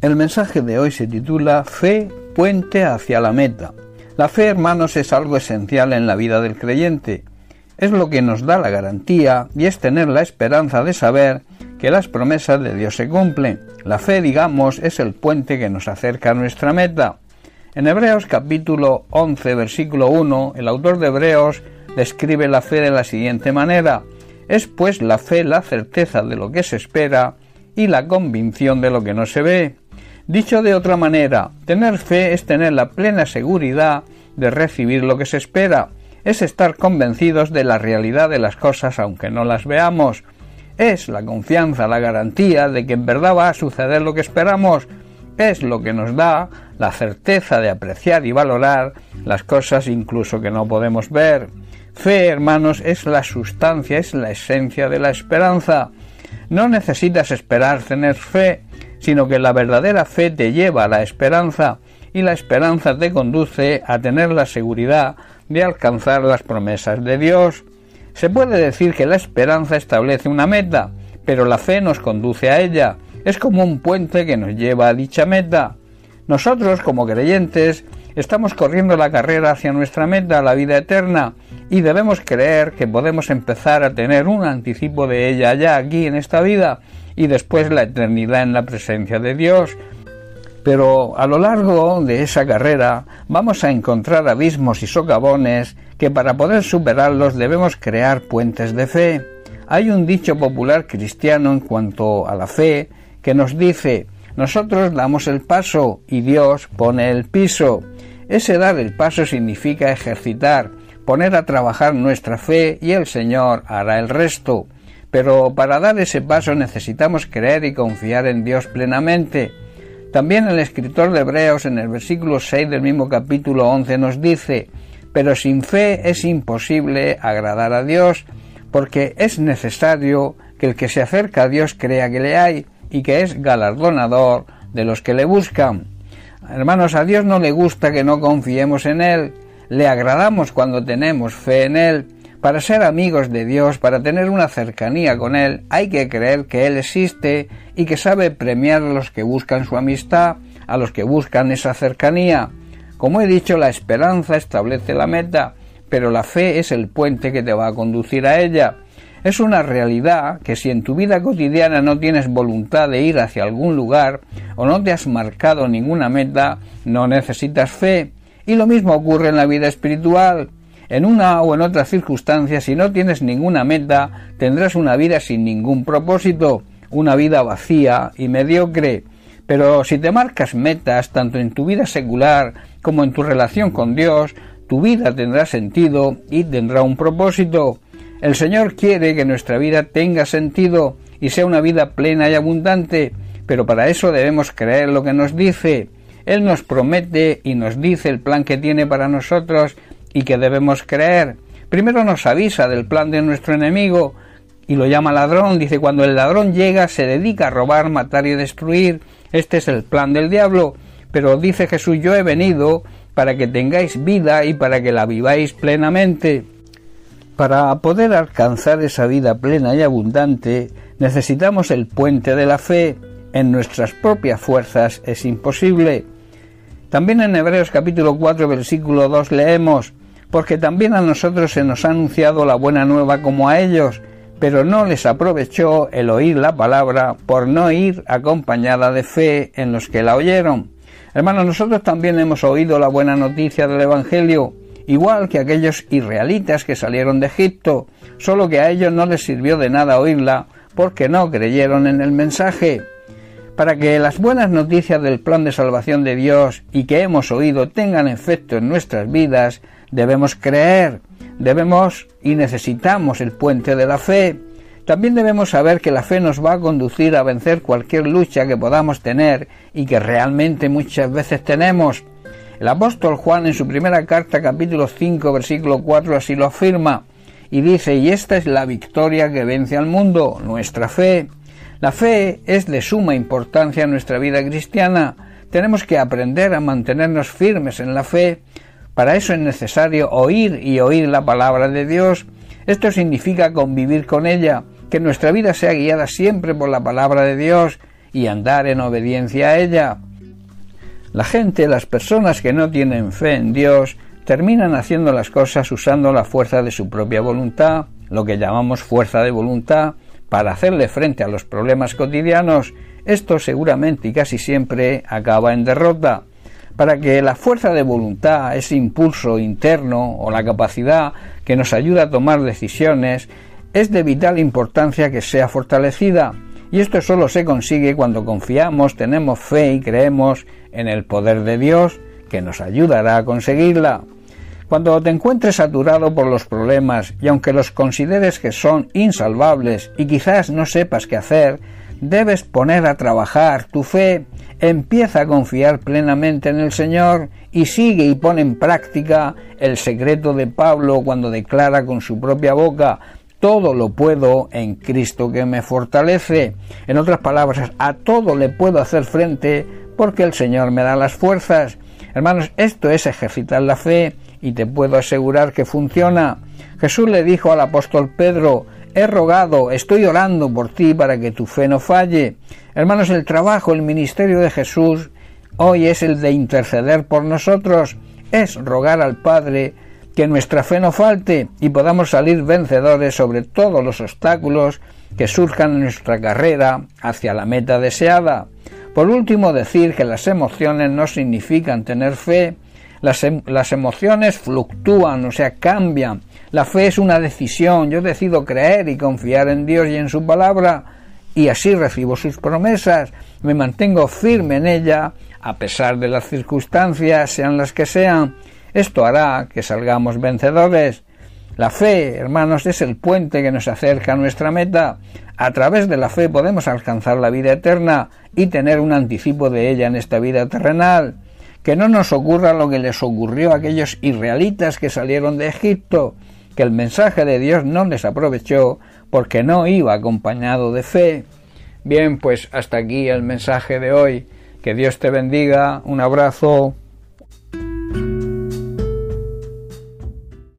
El mensaje de hoy se titula Fe, puente hacia la meta. La fe, hermanos, es algo esencial en la vida del creyente. Es lo que nos da la garantía y es tener la esperanza de saber que las promesas de Dios se cumplen. La fe, digamos, es el puente que nos acerca a nuestra meta. En Hebreos capítulo 11, versículo 1, el autor de Hebreos describe la fe de la siguiente manera. Es pues la fe la certeza de lo que se espera y la convicción de lo que no se ve. Dicho de otra manera, tener fe es tener la plena seguridad de recibir lo que se espera, es estar convencidos de la realidad de las cosas aunque no las veamos, es la confianza, la garantía de que en verdad va a suceder lo que esperamos, es lo que nos da la certeza de apreciar y valorar las cosas incluso que no podemos ver. Fe, hermanos, es la sustancia, es la esencia de la esperanza. No necesitas esperar tener fe, sino que la verdadera fe te lleva a la esperanza y la esperanza te conduce a tener la seguridad de alcanzar las promesas de Dios. Se puede decir que la esperanza establece una meta, pero la fe nos conduce a ella. Es como un puente que nos lleva a dicha meta. Nosotros, como creyentes, estamos corriendo la carrera hacia nuestra meta, la vida eterna, y debemos creer que podemos empezar a tener un anticipo de ella ya aquí en esta vida y después la eternidad en la presencia de Dios. Pero a lo largo de esa carrera vamos a encontrar abismos y socavones que para poder superarlos debemos crear puentes de fe. Hay un dicho popular cristiano en cuanto a la fe que nos dice nosotros damos el paso y Dios pone el piso. Ese dar el paso significa ejercitar, poner a trabajar nuestra fe y el Señor hará el resto. Pero para dar ese paso necesitamos creer y confiar en Dios plenamente. También el escritor de Hebreos en el versículo 6 del mismo capítulo 11 nos dice, pero sin fe es imposible agradar a Dios, porque es necesario que el que se acerca a Dios crea que le hay y que es galardonador de los que le buscan. Hermanos, a Dios no le gusta que no confiemos en Él, le agradamos cuando tenemos fe en Él. Para ser amigos de Dios, para tener una cercanía con Él, hay que creer que Él existe y que sabe premiar a los que buscan su amistad, a los que buscan esa cercanía. Como he dicho, la esperanza establece la meta, pero la fe es el puente que te va a conducir a ella. Es una realidad que si en tu vida cotidiana no tienes voluntad de ir hacia algún lugar o no te has marcado ninguna meta, no necesitas fe. Y lo mismo ocurre en la vida espiritual. En una o en otra circunstancia, si no tienes ninguna meta, tendrás una vida sin ningún propósito, una vida vacía y mediocre. Pero si te marcas metas tanto en tu vida secular como en tu relación con Dios, tu vida tendrá sentido y tendrá un propósito. El Señor quiere que nuestra vida tenga sentido y sea una vida plena y abundante, pero para eso debemos creer lo que nos dice. Él nos promete y nos dice el plan que tiene para nosotros y que debemos creer. Primero nos avisa del plan de nuestro enemigo y lo llama ladrón. Dice, cuando el ladrón llega se dedica a robar, matar y destruir. Este es el plan del diablo. Pero dice Jesús, yo he venido para que tengáis vida y para que la viváis plenamente. Para poder alcanzar esa vida plena y abundante necesitamos el puente de la fe. En nuestras propias fuerzas es imposible. También en Hebreos capítulo 4 versículo 2 leemos, porque también a nosotros se nos ha anunciado la buena nueva como a ellos, pero no les aprovechó el oír la palabra por no ir acompañada de fe en los que la oyeron. Hermanos, nosotros también hemos oído la buena noticia del Evangelio, igual que aquellos israelitas que salieron de Egipto, solo que a ellos no les sirvió de nada oírla porque no creyeron en el mensaje. Para que las buenas noticias del plan de salvación de Dios y que hemos oído tengan efecto en nuestras vidas, debemos creer, debemos y necesitamos el puente de la fe. También debemos saber que la fe nos va a conducir a vencer cualquier lucha que podamos tener y que realmente muchas veces tenemos. El apóstol Juan en su primera carta capítulo 5 versículo 4 así lo afirma y dice, y esta es la victoria que vence al mundo, nuestra fe. La fe es de suma importancia en nuestra vida cristiana. Tenemos que aprender a mantenernos firmes en la fe. Para eso es necesario oír y oír la palabra de Dios. Esto significa convivir con ella, que nuestra vida sea guiada siempre por la palabra de Dios y andar en obediencia a ella. La gente, las personas que no tienen fe en Dios, terminan haciendo las cosas usando la fuerza de su propia voluntad, lo que llamamos fuerza de voluntad, para hacerle frente a los problemas cotidianos. Esto seguramente y casi siempre acaba en derrota. Para que la fuerza de voluntad, ese impulso interno o la capacidad que nos ayuda a tomar decisiones, es de vital importancia que sea fortalecida. Y esto solo se consigue cuando confiamos, tenemos fe y creemos en el poder de Dios que nos ayudará a conseguirla. Cuando te encuentres saturado por los problemas y aunque los consideres que son insalvables y quizás no sepas qué hacer, debes poner a trabajar tu fe, empieza a confiar plenamente en el Señor y sigue y pone en práctica el secreto de Pablo cuando declara con su propia boca todo lo puedo en Cristo que me fortalece. En otras palabras, a todo le puedo hacer frente porque el Señor me da las fuerzas. Hermanos, esto es ejercitar la fe y te puedo asegurar que funciona. Jesús le dijo al apóstol Pedro, he rogado, estoy orando por ti para que tu fe no falle. Hermanos, el trabajo, el ministerio de Jesús hoy es el de interceder por nosotros, es rogar al Padre que nuestra fe no falte y podamos salir vencedores sobre todos los obstáculos que surjan en nuestra carrera hacia la meta deseada. Por último, decir que las emociones no significan tener fe, Em, las, emociones fluctúan, o sea, cambian. La fe es una decisión. Yo decido creer y confiar en Dios y en su palabra y así recibo sus promesas. Me mantengo firme en ella a pesar de las circunstancias, sean las que sean. Esto hará que salgamos vencedores. La fe, hermanos, es el puente que nos acerca a nuestra meta. A través de la fe podemos alcanzar la vida eterna y tener un anticipo de ella en esta vida terrenal que no nos ocurra lo que les ocurrió a aquellos israelitas que salieron de Egipto, que el mensaje de Dios no les aprovechó porque no iba acompañado de fe. Bien, pues hasta aquí el mensaje de hoy. Que Dios te bendiga. Un abrazo.